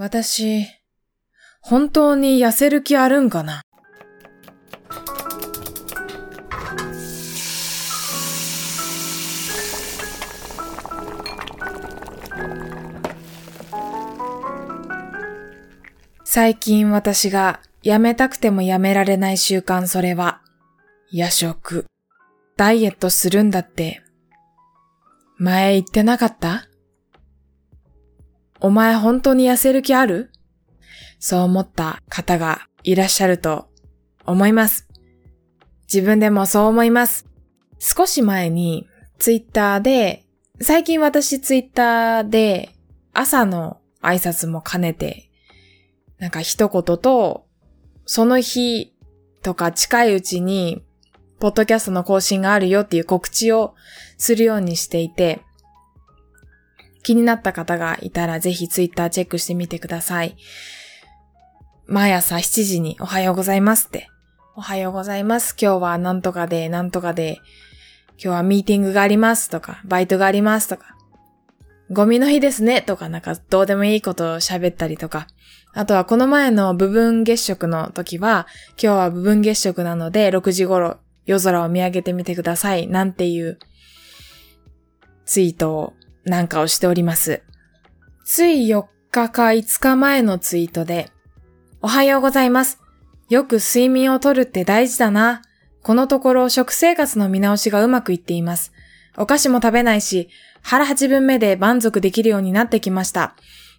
私、本当に痩せる気あるんかな？最近私がやめたくてもやめられない習慣それは、夜食。ダイエットするんだって、前言ってなかった？お前本当に痩せる気ある？そう思った方がいらっしゃると思います。自分でもそう思います。少し前にツイッターで、最近私ツイッターで朝の挨拶も兼ねてなんか一言と、その日とか近いうちに、ポッドキャストの更新があるよっていう告知をするようにしていて、気になった方がいたらぜひツイッターチェックしてみてください。毎朝7時におはようございますって。おはようございます。今日はなんとかで、なんとかで、今日はミーティングがありますとか、バイトがありますとか、ゴミの日ですねとかなんかどうでもいいことを喋ったりとか、あとはこの前の部分月食の時は、今日は部分月食なので6時頃夜空を見上げてみてください。なんていうツイートをなんかをしております。つい4日か5日前のツイートで、おはようございます。よく睡眠をとるって大事だな。このところ食生活の見直しがうまくいっています。お菓子も食べないし、腹8分目で満足できるようになってきました。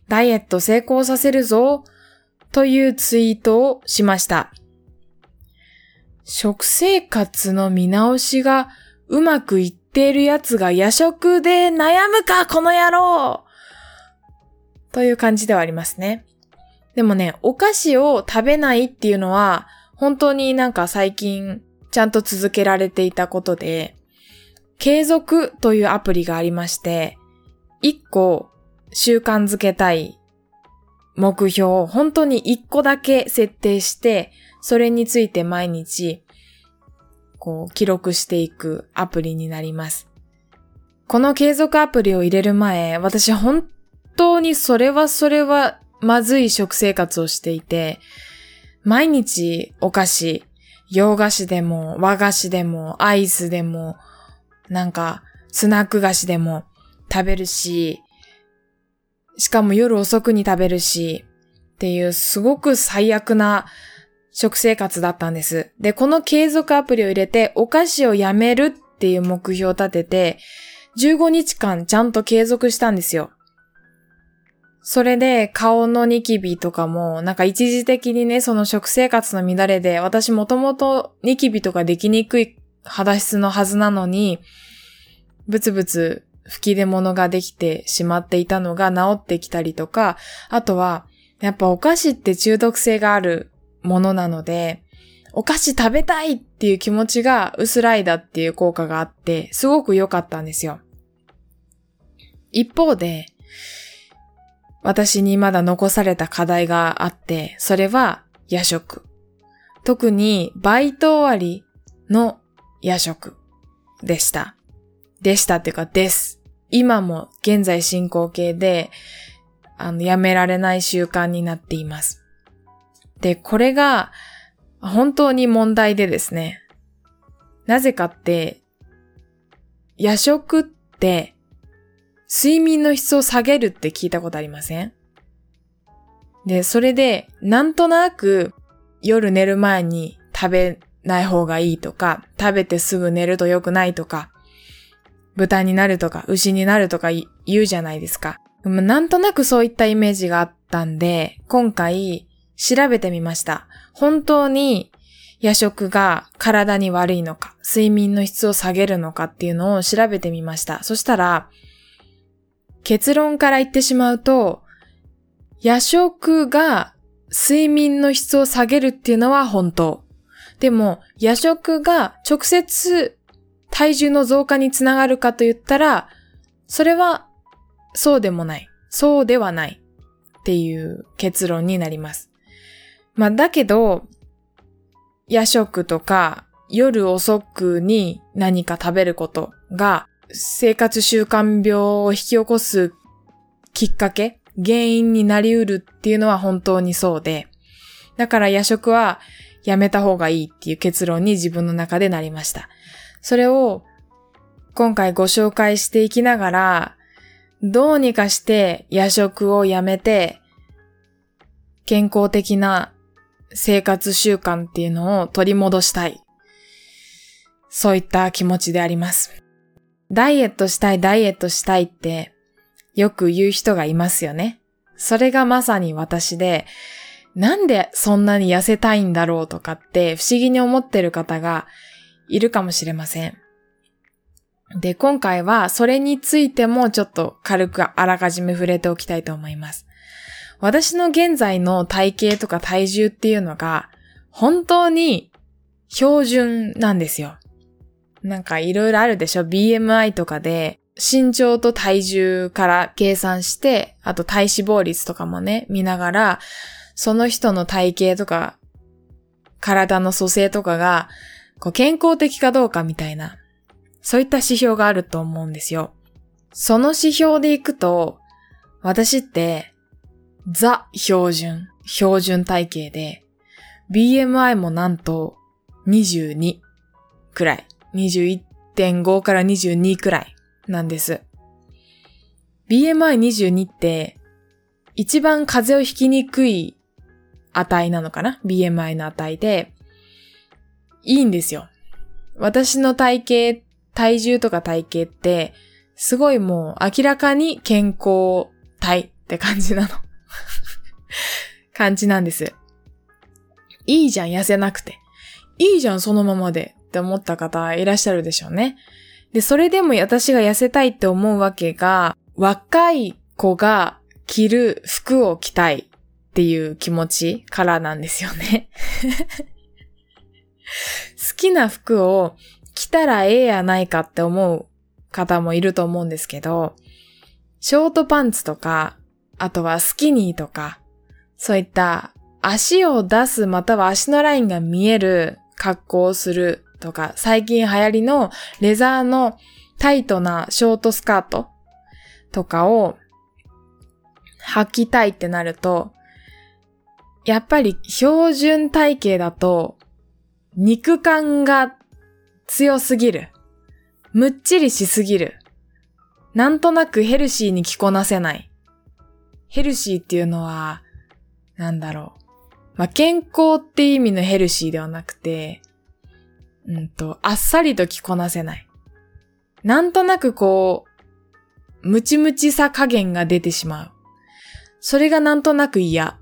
ダイエット成功させるぞ、というツイートをしました。食生活の見直しがうまくいってるやつが夜食で悩むか、この野郎という感じではありますね。でもね、お菓子を食べないっていうのは、本当になんか最近ちゃんと続けられていたことで、継続というアプリがありまして、一個習慣づけたい目標を本当に一個だけ設定して、それについて毎日、こう、記録していくアプリになります。この継続アプリを入れる前、私本当にそれはそれはまずい食生活をしていて、毎日お菓子、洋菓子でも和菓子でもアイスでも、なんかスナック菓子でも食べるし、しかも夜遅くに食べるし、っていうすごく最悪な食生活だったんです。で、この継続アプリを入れてお菓子をやめるっていう目標を立てて、15日間ちゃんと継続したんですよ。それで顔のニキビとかも、なんか一時的にね、その食生活の乱れで、私もともとニキビとかできにくい肌質のはずなのに、ブツブツ吹き出物ができてしまっていたのが治ってきたりとか、あとは、やっぱお菓子って中毒性があるものなので、お菓子食べたいっていう気持ちが薄らいだっていう効果があって、すごく良かったんですよ。一方で、私にまだ残された課題があって、それは夜食。特にバイト終わりの夜食でした。でしたっていうかです。今も現在進行形で、あの、やめられない習慣になっています。で、これが本当に問題でですね。なぜかって、夜食って睡眠の質を下げるって聞いたことありません？で、それで、なんとなく夜寝る前に食べない方がいいとか、食べてすぐ寝ると良くないとか、豚になるとか牛になるとか言うじゃないですか。なんとなくそういったイメージがあったんで、今回調べてみました。本当に夜食が体に悪いのか、睡眠の質を下げるのかっていうのを調べてみました。そしたら、結論から言ってしまうと、夜食が睡眠の質を下げるっていうのは本当。でも、夜食が直接体重の増加につながるかと言ったら、それはそうでもない。そうではないっていう結論になります。まあだけど、夜食とか夜遅くに何か食べることが生活習慣病を引き起こすきっかけ原因になりうるっていうのは本当にそうで、だから夜食はやめた方がいいっていう結論に自分の中でなりました。それを今回ご紹介していきながら、どうにかして夜食をやめて、健康的な生活習慣っていうのを取り戻したい。そういった気持ちであります。ダイエットしたい、ダイエットしたいってよく言う人がいますよね。それがまさに私で、なんでそんなに痩せたいんだろうとかって不思議に思ってる方がいるかもしれません。で、今回はそれについてもちょっと軽くあらかじめ触れておきたいと思います。私の現在の体型とか体重っていうのが本当に標準なんですよ。なんかいろいろあるでしょ ?BMI とかで身長と体重から計算して、あと体脂肪率とかもね、見ながら、その人の体型とか、体の組成とかが、こう健康的かどうかみたいな、そういった指標があると思うんですよ。その指標でいくと、私って、ザ標準、標準体型で、BMI もなんと22くらい。21.5から22くらいなんです。BMI22 って一番風邪をひきにくい値なのかな ?BMI の値で、いいんですよ。私の体型、体重とか体型って、すごいもう明らかに健康体って感じなの。感じなんです。いいじゃん、痩せなくて。いいじゃん、そのままで。って思った方いらっしゃるでしょうね。で、それでも私が痩せたいって思うわけが、若い子が着る服を着たいっていう気持ちからなんですよね。好きな服を着たらええやないかって思う方もいると思うんですけど、ショートパンツとか、あとはスキニーとか、そういった足を出すまたは足のラインが見える格好をするとか、最近流行りのレザーのタイトなショートスカートとかを履きたいってなると、やっぱり標準体型だと肉感が強すぎる。むっちりしすぎる。なんとなくヘルシーに着こなせない。ヘルシーっていうのは、なんだろう。まあ、健康って意味のヘルシーではなくて、うんと、あっさりと着こなせない。なんとなくこう、ムチムチさ加減が出てしまう。それがなんとなく嫌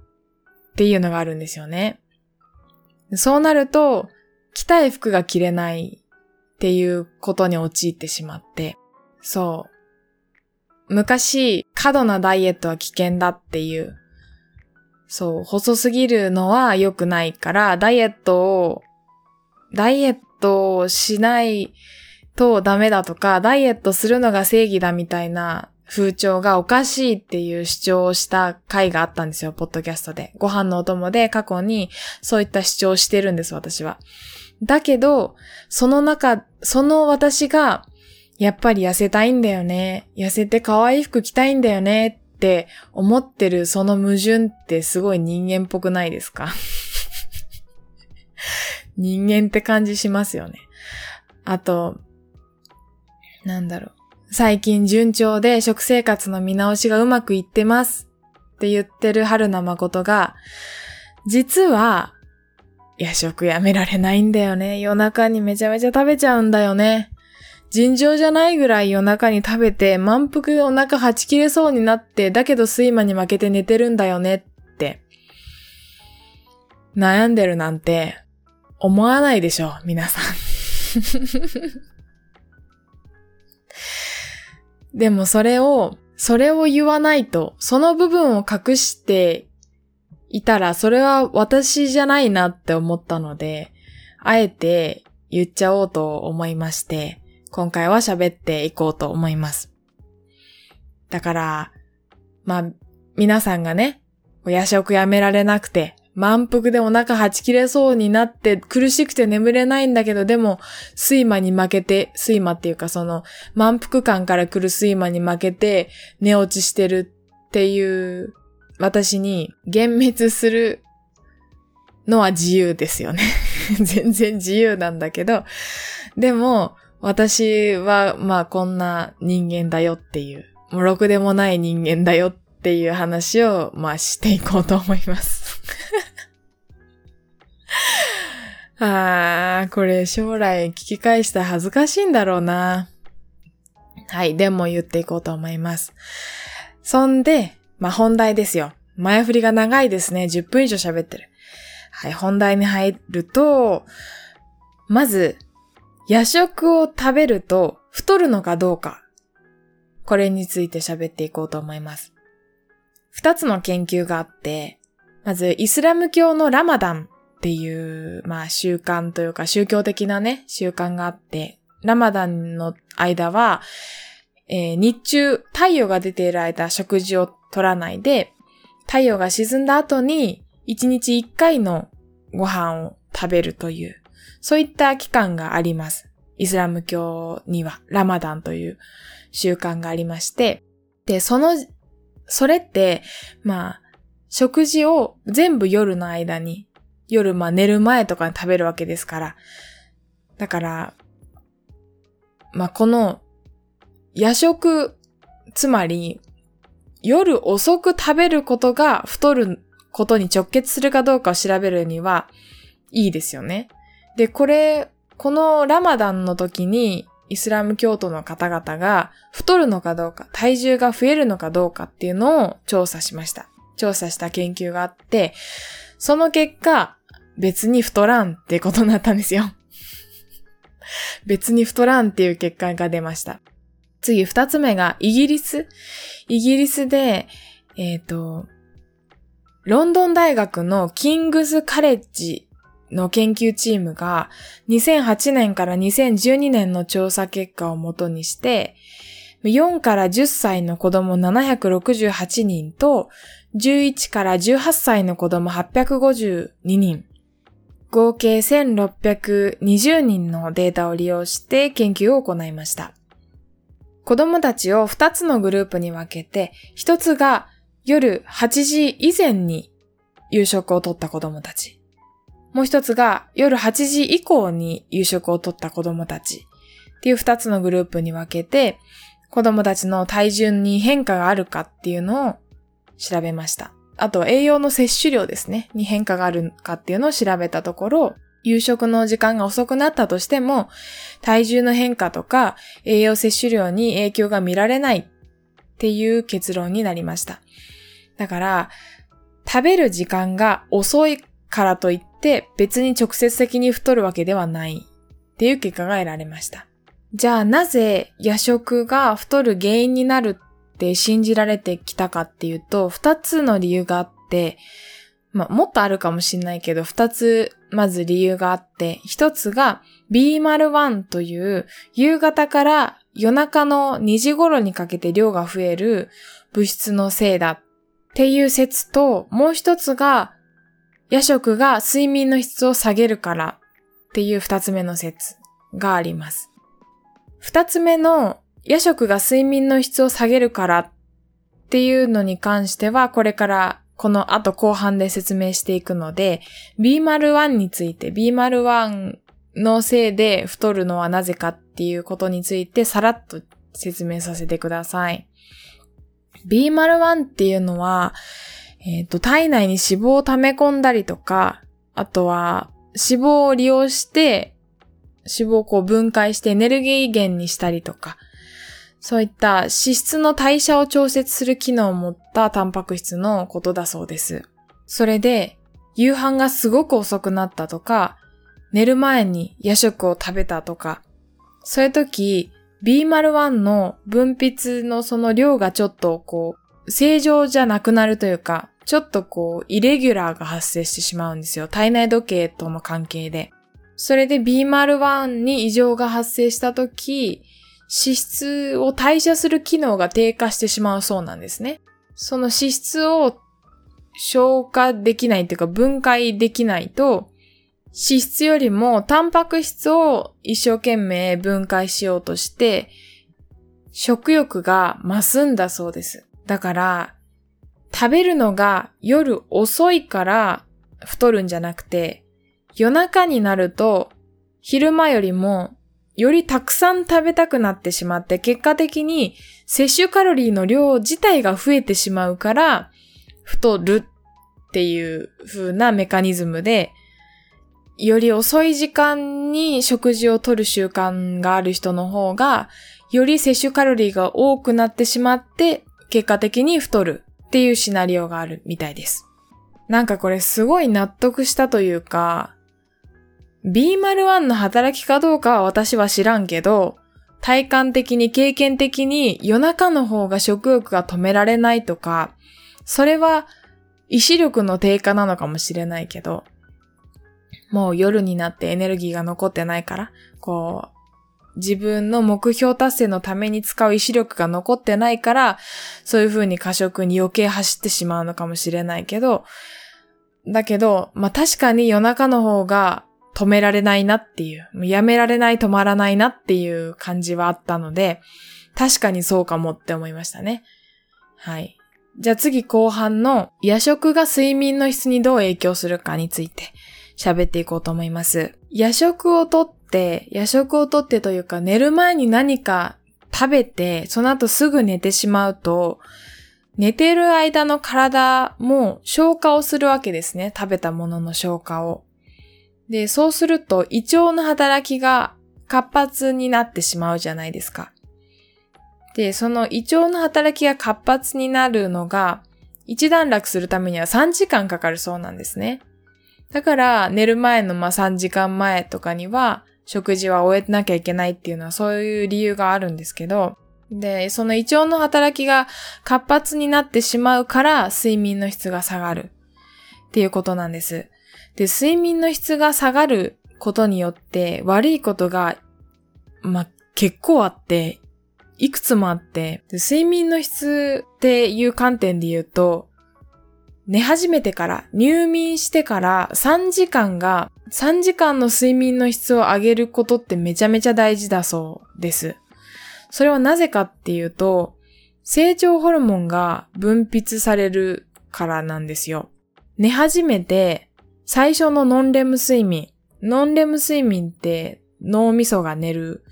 っていうのがあるんですよね。そうなると、着たい服が着れないっていうことに陥ってしまって、そう。昔、過度なダイエットは危険だっていう、そう、細すぎるのは良くないから、ダイエットを、ダイエットをしないとダメだとか、ダイエットするのが正義だみたいな風潮がおかしいっていう主張をした回があったんですよ、ポッドキャストで。ご飯のお供で過去にそういった主張をしてるんです、私は。だけど、その中、その私が、やっぱり痩せたいんだよね。痩せて可愛い服着たいんだよねって思ってるその矛盾ってすごい人間っぽくないですか？人間って感じしますよね。あと、なんだろう。最近順調で食生活の見直しがうまくいってますって言ってる春名誠が、実は夜食やめられないんだよね。夜中にめちゃめちゃ食べちゃうんだよね。尋常じゃないぐらい夜中に食べて満腹でお腹はち切れそうになって、だけど睡魔に負けて寝てるんだよねって。悩んでるなんて思わないでしょ、皆さん。でもそれを、それを言わないと、その部分を隠していたら、それは私じゃないなって思ったので、あえて言っちゃおうと思いまして、今回は喋っていこうと思います。だから、まあ、皆さんがね、夜食やめられなくて、満腹でお腹はち切れそうになって苦しくて眠れないんだけど、でも睡魔に負けて、睡魔っていうかその満腹感から来る睡魔に負けて寝落ちしてるっていう私に幻滅するのは自由ですよね。全然自由なんだけど、でも私はまあこんな人間だよっていう、もうろくでもない人間だよっていう話をまあしていこうと思います。あー、これ将来聞き返したら恥ずかしいんだろうな。はい、でも言っていこうと思います。そんで、まあ、本題ですよ。前振りが長いですね。10分以上喋ってる。はい、本題に入ると、まず、夜食を食べると太るのかどうか。これについて喋っていこうと思います。二つの研究があって、まず、イスラム教のラマダンっていう、まあ習慣というか宗教的なね、習慣があって、ラマダンの間は、えー、日中太陽が出ている間食事を取らないで、太陽が沈んだ後に1日1回のご飯を食べるという、そういった期間があります。イスラム教にはラマダンという習慣がありまして、で、その、それって、まあ、食事を全部夜の間に夜まあ寝る前とかに食べるわけですから。だから、まあこの夜食、つまり夜遅く食べることが太ることに直結するかどうかを調べるにはいいですよね。で、これ、このラマダンの時にイスラム教徒の方々が太るのかどうか、体重が増えるのかどうかっていうのを調査しました。調査した研究があって、その結果、別に太らんってことになったんですよ。別に太らんっていう結果が出ました。次、二つ目がイギリス。イギリスで、えっ、ー、と、ロンドン大学のキングズカレッジの研究チームが2008年から2012年の調査結果をもとにして、4から10歳の子供768人と11から18歳の子供852人、合計1620人のデータを利用して研究を行いました。子供たちを2つのグループに分けて、1つが夜8時以前に夕食をとった子供たち。もう1つが夜8時以降に夕食をとった子供たち。っていう2つのグループに分けて、子供たちの体重に変化があるかっていうのを調べました。あと栄養の摂取量ですね、に変化があるかっていうのを調べたところ、夕食の時間が遅くなったとしても、体重の変化とか栄養摂取量に影響が見られないっていう結論になりました。だから、食べる時間が遅いからといって別に直接的に太るわけではないっていう結果が得られました。じゃあなぜ夜食が太る原因になるって信じられてきたかっていうと、二つの理由があって、まあ、もっとあるかもしんないけど、二つ、まず理由があって、一つが B01 という夕方から夜中の2時頃にかけて量が増える物質のせいだっていう説と、もう一つが夜食が睡眠の質を下げるからっていう二つ目の説があります。二つ目の夜食が睡眠の質を下げるからっていうのに関しては、これからこの後後半で説明していくので、B01 について、B01 のせいで太るのはなぜかっていうことについてさらっと説明させてください。B01 っていうのは、えっ、ー、と、体内に脂肪を溜め込んだりとか、あとは脂肪を利用して脂肪をこう分解してエネルギー源にしたりとか、そういった脂質の代謝を調節する機能を持ったタンパク質のことだそうです。それで、夕飯がすごく遅くなったとか、寝る前に夜食を食べたとか、そういう時、B01 の分泌のその量がちょっとこう、正常じゃなくなるというか、ちょっとこう、イレギュラーが発生してしまうんですよ。体内時計との関係で。それで B01 に異常が発生した時、脂質を代謝する機能が低下してしまうそうなんですね。その脂質を消化できないというか分解できないと、脂質よりもタンパク質を一生懸命分解しようとして、食欲が増すんだそうです。だから、食べるのが夜遅いから太るんじゃなくて、夜中になると昼間よりもよりたくさん食べたくなってしまって、結果的に摂取カロリーの量自体が増えてしまうから、太るっていう風なメカニズムで、より遅い時間に食事をとる習慣がある人の方が、より摂取カロリーが多くなってしまって、結果的に太るっていうシナリオがあるみたいです。なんかこれすごい納得したというか、B01 の働きかどうかは私は知らんけど、体感的に経験的に夜中の方が食欲が止められないとか、それは意志力の低下なのかもしれないけど、もう夜になってエネルギーが残ってないから、こう、自分の目標達成のために使う意志力が残ってないから、そういう風に過食に余計走ってしまうのかもしれないけど、だけど、まあ確かに夜中の方が止められないなっていう、やめられない止まらないなっていう感じはあったので、確かにそうかもって思いましたね。はい。じゃあ次後半の夜食が睡眠の質にどう影響するかについて喋っていこうと思います。夜食をとって、夜食をとってというか寝る前に何か食べて、その後すぐ寝てしまうと、寝てる間の体も消化をするわけですね。食べたものの消化を。で、そうすると胃腸の働きが活発になってしまうじゃないですか。で、その胃腸の働きが活発になるのが、一段落するためには3時間かかるそうなんですね。だから寝る前のま3時間前とかには食事は終えなきゃいけないっていうのはそういう理由があるんですけど、で、その胃腸の働きが活発になってしまうから睡眠の質が下がるっていうことなんです。で、睡眠の質が下がることによって悪いことが、ま結構あって、いくつもあって、睡眠の質っていう観点で言うと、寝始めてから、入眠してから3時間が、3時間の睡眠の質を上げることってめちゃめちゃ大事だそうです。それはなぜかっていうと、成長ホルモンが分泌されるからなんですよ。寝始めて最初のノンレム睡眠。ノンレム睡眠って脳みそが寝る、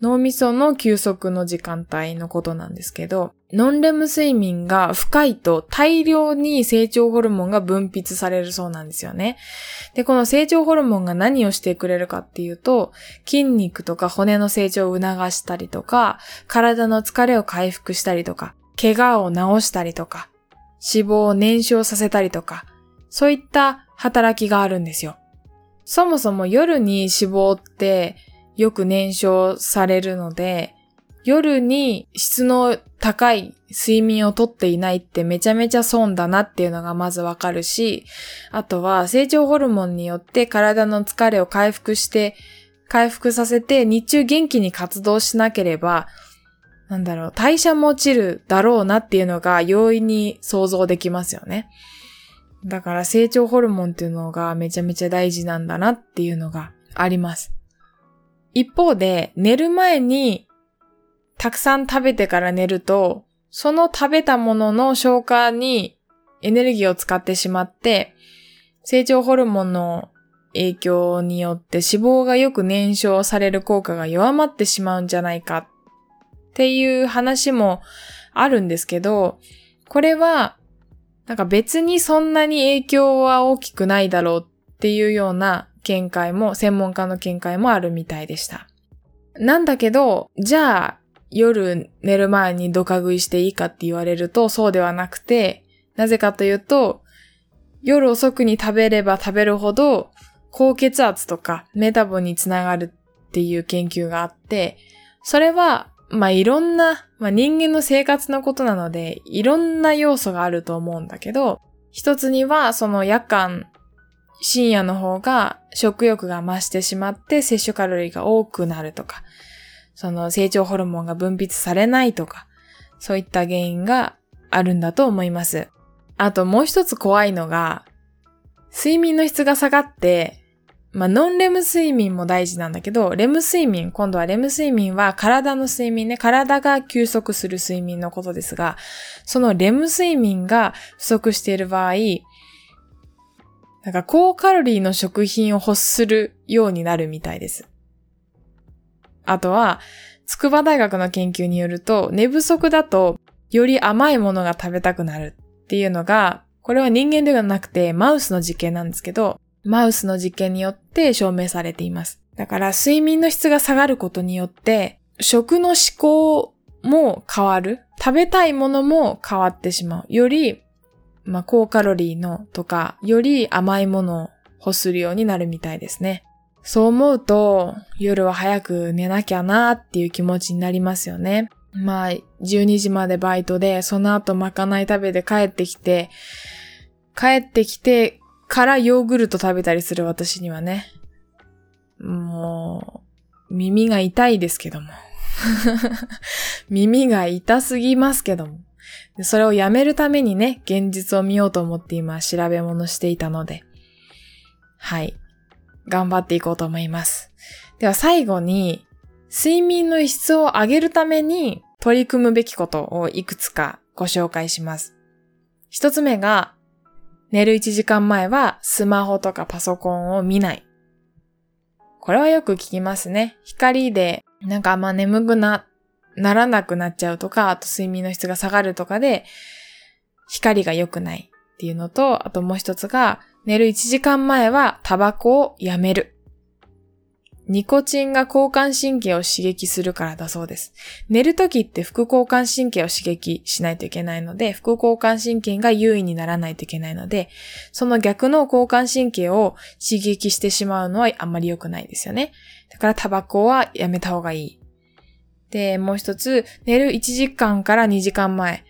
脳みその休息の時間帯のことなんですけど、ノンレム睡眠が深いと大量に成長ホルモンが分泌されるそうなんですよね。で、この成長ホルモンが何をしてくれるかっていうと、筋肉とか骨の成長を促したりとか、体の疲れを回復したりとか、怪我を治したりとか、脂肪を燃焼させたりとか、そういった働きがあるんですよ。そもそも夜に脂肪ってよく燃焼されるので、夜に質の高い睡眠をとっていないってめちゃめちゃ損だなっていうのがまずわかるし、あとは成長ホルモンによって体の疲れを回復して、回復させて日中元気に活動しなければ、なんだろう、代謝も落ちるだろうなっていうのが容易に想像できますよね。だから成長ホルモンっていうのがめちゃめちゃ大事なんだなっていうのがあります。一方で、寝る前にたくさん食べてから寝ると、その食べたものの消化にエネルギーを使ってしまって、成長ホルモンの影響によって脂肪がよく燃焼される効果が弱まってしまうんじゃないかっていう話もあるんですけど、これはなんか別にそんなに影響は大きくないだろうっていうような見解も、専門家の見解もあるみたいでした。なんだけど、じゃあ夜寝る前にドカ食いしていいかって言われるとそうではなくて、なぜかというと、夜遅くに食べれば食べるほど高血圧とかメタボにつながるっていう研究があって、それはまあいろんな、まあ人間の生活のことなので、いろんな要素があると思うんだけど、一つにはその夜間、深夜の方が食欲が増してしまって摂取カロリーが多くなるとか、その成長ホルモンが分泌されないとか、そういった原因があるんだと思います。あともう一つ怖いのが、睡眠の質が下がって、まあ、ノンレム睡眠も大事なんだけど、レム睡眠、今度はレム睡眠は体の睡眠ね、体が休息する睡眠のことですが、そのレム睡眠が不足している場合、なんか高カロリーの食品を欲するようになるみたいです。あとは、筑波大学の研究によると、寝不足だとより甘いものが食べたくなるっていうのが、これは人間ではなくてマウスの実験なんですけど、マウスの実験によって証明されています。だから睡眠の質が下がることによって、食の思考も変わる。食べたいものも変わってしまう。より、まあ、高カロリーのとか、より甘いものを欲するようになるみたいですね。そう思うと、夜は早く寝なきゃなっていう気持ちになりますよね。まあ、12時までバイトで、その後まかない食べて帰ってきて、帰ってきてからヨーグルト食べたりする私にはね、もう、耳が痛いですけども。耳が痛すぎますけども。それをやめるためにね、現実を見ようと思って今調べ物していたので、はい。頑張っていこうと思います。では最後に、睡眠の質を上げるために取り組むべきことをいくつかご紹介します。一つ目が、寝る1時間前はスマホとかパソコンを見ない。これはよく聞きますね。光でなんかあんま眠くな、ならなくなっちゃうとか、あと睡眠の質が下がるとかで、光が良くないっていうのと、あともう一つが、寝る1時間前はタバコをやめる。ニコチンが交感神経を刺激するからだそうです。寝るときって副交感神経を刺激しないといけないので、副交感神経が優位にならないといけないので、その逆の交感神経を刺激してしまうのはあんまり良くないですよね。だからタバコはやめた方がいい。で、もう一つ、寝る1時間から2時間前。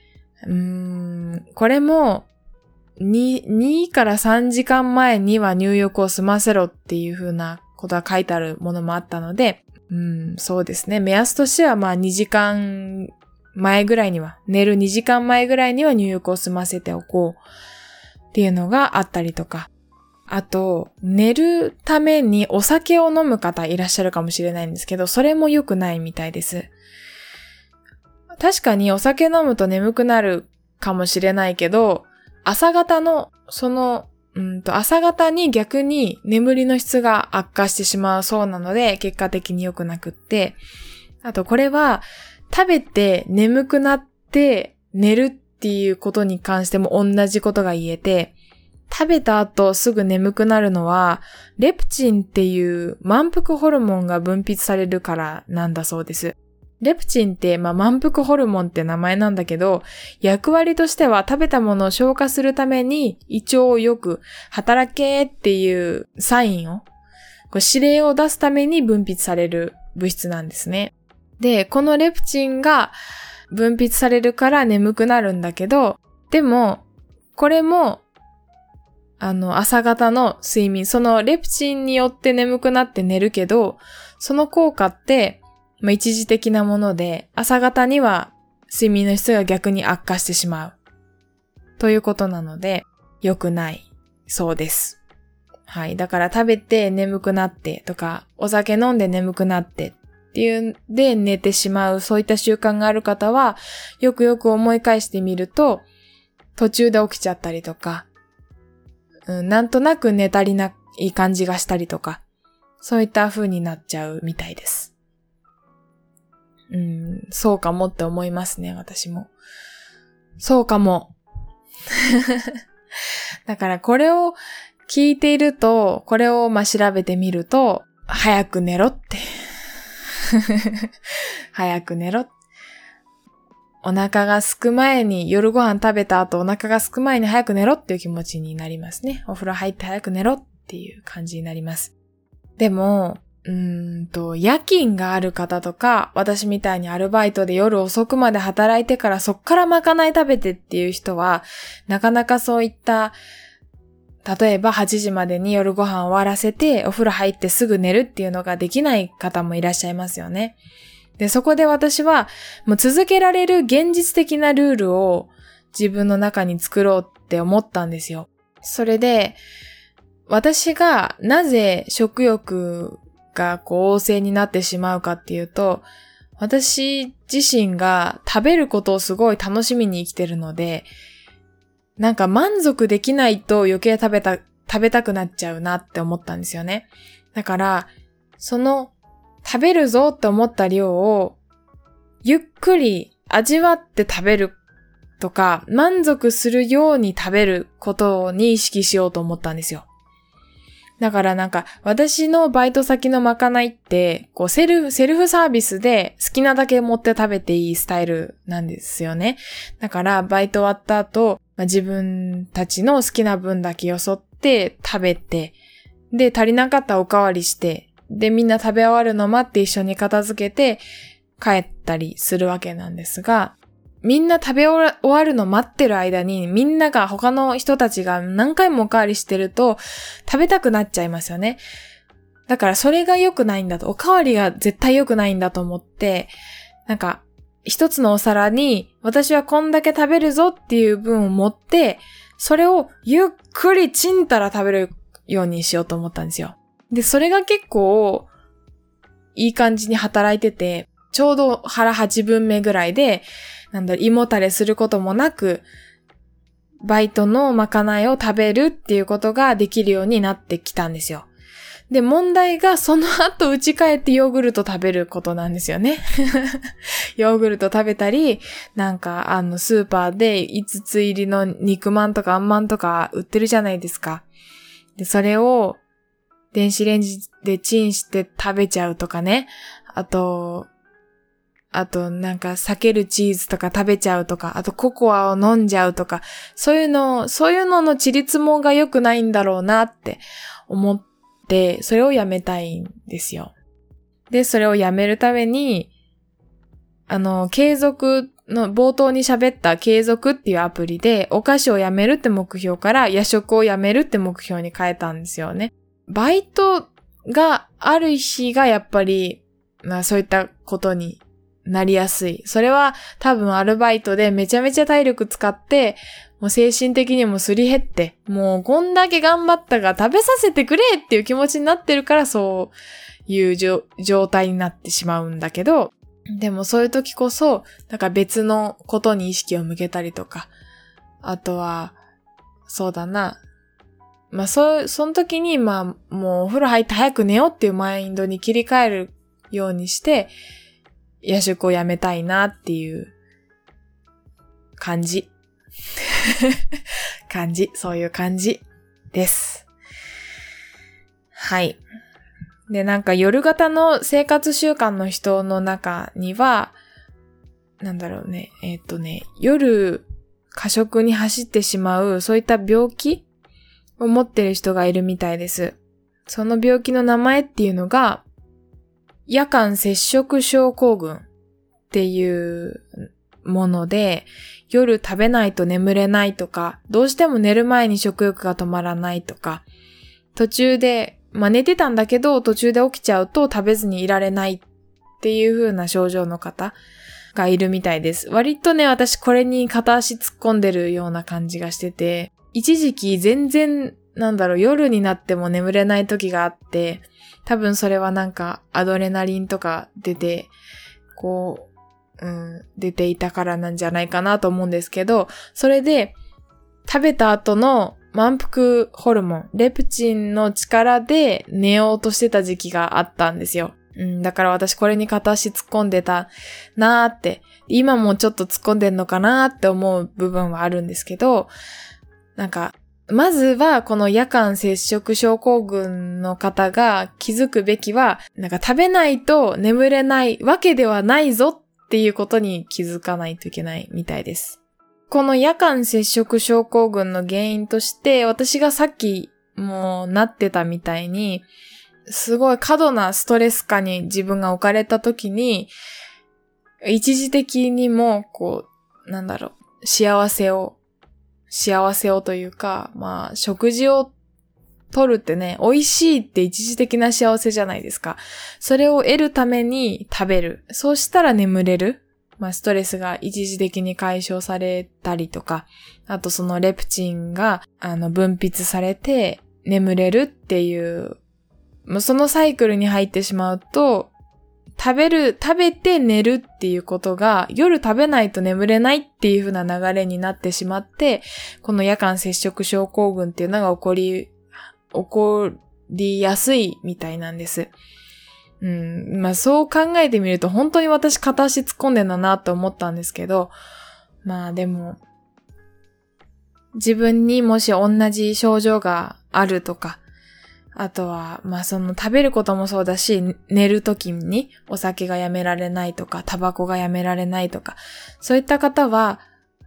うーん、これも、2、2から3時間前には入浴を済ませろっていう風なことが書いてあるものもあったので、うん、そうですね。目安としてはまあ2時間前ぐらいには、寝る2時間前ぐらいには入浴を済ませておこうっていうのがあったりとか。あと、寝るためにお酒を飲む方いらっしゃるかもしれないんですけど、それも良くないみたいです。確かにお酒飲むと眠くなるかもしれないけど、朝方のそのうんと、朝方に逆に眠りの質が悪化してしまうそうなので、結果的に良くなくって、あとこれは、食べて眠くなって寝るっていうことに関しても同じことが言えて、食べた後すぐ眠くなるのは、レプチンっていう満腹ホルモンが分泌されるからなんだそうです。レプチンって、まあ、満腹ホルモンって名前なんだけど、役割としては食べたものを消化するために胃腸をよく働けっていうサインを、こう指令を出すために分泌される物質なんですね。で、このレプチンが分泌されるから眠くなるんだけど、でも、これも、あの、朝方の睡眠、そのレプチンによって眠くなって寝るけど、その効果って、まあ、一時的なもので、朝方には睡眠の質が逆に悪化してしまう。ということなので、良くないそうです。はい。だから食べて眠くなってとか、お酒飲んで眠くなってっていうんで寝てしまう、そういった習慣がある方は、よくよく思い返してみると、途中で起きちゃったりとか、うん、なんとなく寝足りない感じがしたりとか、そういった風になっちゃうみたいです。うん、そうかもって思いますね、私も。そうかも。だからこれを聞いていると、これをま調べてみると、早く寝ろって。早く寝ろって。お腹が空く前に、夜ご飯食べた後お腹が空く前に早く寝ろっていう気持ちになりますね。お風呂入って早く寝ろっていう感じになります。でも、うんと、夜勤がある方とか、私みたいにアルバイトで夜遅くまで働いてからそっからまかない食べてっていう人は、なかなかそういった、例えば8時までに夜ご飯終わらせてお風呂入ってすぐ寝るっていうのができない方もいらっしゃいますよね。で、そこで私は、もう続けられる現実的なルールを自分の中に作ろうって思ったんですよ。それで、私がなぜ食欲がこう旺盛になってしまうかっていうと、私自身が食べることをすごい楽しみに生きてるので、なんか満足できないと余計食べた、食べたくなっちゃうなって思ったんですよね。だから、その食べるぞって思った量をゆっくり味わって食べるとか、満足するように食べることに意識しようと思ったんですよ。だからなんか、私のバイト先のまかないって、こう、セルフ、セルフサービスで好きなだけ持って食べていいスタイルなんですよね。だから、バイト終わった後、まあ、自分たちの好きな分だけよそって食べて、で、足りなかったらおかわりして、で、みんな食べ終わるの待って一緒に片付けて帰ったりするわけなんですが、みんな食べ終わるの待ってる間に、みんなが他の人たちが何回もおかわりしてると、食べたくなっちゃいますよね。だからそれが良くないんだと、おかわりが絶対良くないんだと思って、なんか、一つのお皿に、私はこんだけ食べるぞっていう分を持って、それをゆっくりちんたら食べるようにしようと思ったんですよ。で、それが結構、いい感じに働いてて、ちょうど腹8分目ぐらいで、なんだ、胃もたれすることもなく、バイトのまかないを食べるっていうことができるようになってきたんですよ。で、問題がその後家帰ってヨーグルト食べることなんですよね。ヨーグルト食べたり、なんかあのスーパーで5つ入りの肉まんとかあんまんとか売ってるじゃないですか。で、それを電子レンジでチンして食べちゃうとかね。あと、あとなんか避けるチーズとか食べちゃうとか、あとココアを飲んじゃうとか、そういうの、そういうののチリツモが良くないんだろうなって思って、それをやめたいんですよ。で、それをやめるために、あの、継続の冒頭に喋った継続っていうアプリで、お菓子をやめるって目標から夜食をやめるって目標に変えたんですよね。バイトがある日がやっぱり、まあそういったことになりやすい。それは多分アルバイトでめちゃめちゃ体力使って、もう精神的にもすり減って、もうこんだけ頑張ったが食べさせてくれっていう気持ちになってるからそういう状態になってしまうんだけど、でもそういう時こそ、なんか別のことに意識を向けたりとか、あとは、そうだな。まあそう、その時にまあもうお風呂入って早く寝ようっていうマインドに切り替えるようにして、夜食をやめたいなっていう感じ。感じ。そういう感じです。はい。で、なんか夜型の生活習慣の人の中には、なんだろうね、えっ、とね、夜過食に走ってしまう、そういった病気を持ってる人がいるみたいです。その病気の名前っていうのが、夜間接触症候群っていうもので、夜食べないと眠れないとか、どうしても寝る前に食欲が止まらないとか、途中で、まあ寝てたんだけど途中で起きちゃうと食べずにいられないっていう風な症状の方がいるみたいです。割とね、私これに片足突っ込んでるような感じがしてて、一時期全然、なんだろう、夜になっても眠れない時があって、多分それはなんかアドレナリンとか出て、こう、うん、出ていたからなんじゃないかなと思うんですけど、それで食べた後の満腹ホルモン、レプチンの力で寝ようとしてた時期があったんですよ。うん、だから私これに片足突っ込んでたなーって、今もちょっと突っ込んでんのかなーって思う部分はあるんですけど、なんかまずは、この夜間接触症候群の方が気づくべきは、なんか食べないと眠れないわけではないぞっていうことに気づかないといけないみたいです。この夜間接触症候群の原因として、私がさっきもうなってたみたいに、すごい過度なストレス下に自分が置かれた時に、一時的にも、こう、なんだろう、幸せを幸せをというか、まあ、食事を取るってね、美味しいって一時的な幸せじゃないですか。それを得るために食べる。そうしたら眠れる。まあ、ストレスが一時的に解消されたりとか、あとそのレプチンが、あの、分泌されて、眠れるっていう、もうそのサイクルに入ってしまうと、食べる、食べて寝るっていうことが、夜食べないと眠れないっていう風な流れになってしまって、この夜間接触症候群っていうのが起こり、起こりやすいみたいなんです。うん。まあそう考えてみると本当に私片足突っ込んでんだなと思ったんですけど、まあでも、自分にもし同じ症状があるとか、あとは、まあその食べることもそうだし、寝る時にお酒がやめられないとか、タバコがやめられないとか、そういった方は、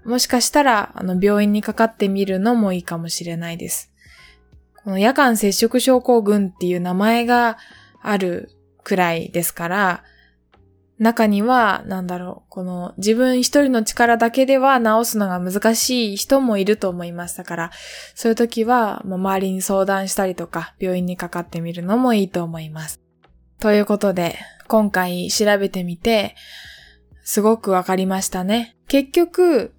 もしかしたら、あの、病院にかかってみるのもいいかもしれないです。この夜間接触症候群っていう名前があるくらいですから、中には、なんだろう、この自分一人の力だけでは治すのが難しい人もいると思いましたから、そういう時は、もう周りに相談したりとか、病院にかかってみるのもいいと思います。ということで、今回調べてみて、すごくわかりましたね。結局、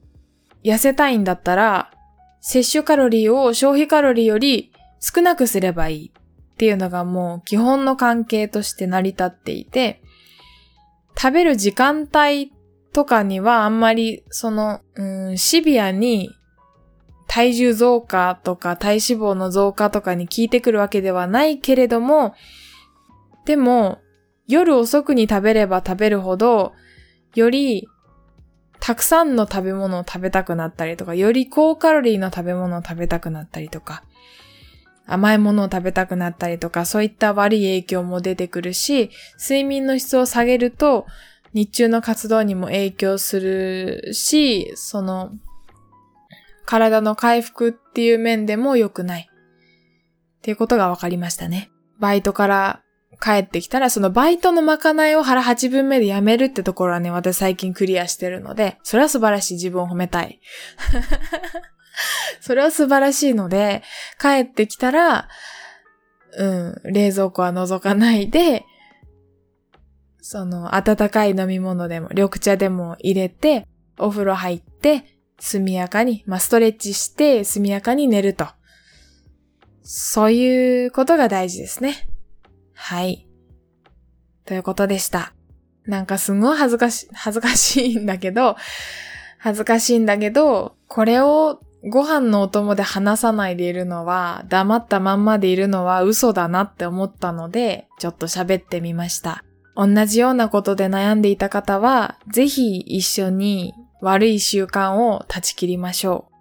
痩せたいんだったら、摂取カロリーを消費カロリーより少なくすればいいっていうのがもう基本の関係として成り立っていて、食べる時間帯とかにはあんまりその、うん、シビアに体重増加とか体脂肪の増加とかに効いてくるわけではないけれども、でも夜遅くに食べれば食べるほど、よりたくさんの食べ物を食べたくなったりとか、より高カロリーの食べ物を食べたくなったりとか、甘いものを食べたくなったりとか、そういった悪い影響も出てくるし、睡眠の質を下げると、日中の活動にも影響するし、その、体の回復っていう面でも良くない。っていうことが分かりましたね。バイトから帰ってきたら、そのバイトのまかないを腹8分目でやめるってところはね、私最近クリアしてるので、それは素晴らしい自分を褒めたい。それは素晴らしいので、帰ってきたら、うん、冷蔵庫は覗かないで、その、温かい飲み物でも、緑茶でも入れて、お風呂入って、速やかに、まあ、ストレッチして、速やかに寝ると。そういうことが大事ですね。はい。ということでした。なんかすごい恥ずかし、恥ずかしいんだけど、恥ずかしいんだけど、これをご飯のお供で話さないでいるのは、黙ったまんまでいるのは嘘だなって思ったので、ちょっと喋ってみました。同じようなことで悩んでいた方は、ぜひ一緒に悪い習慣を断ち切りましょう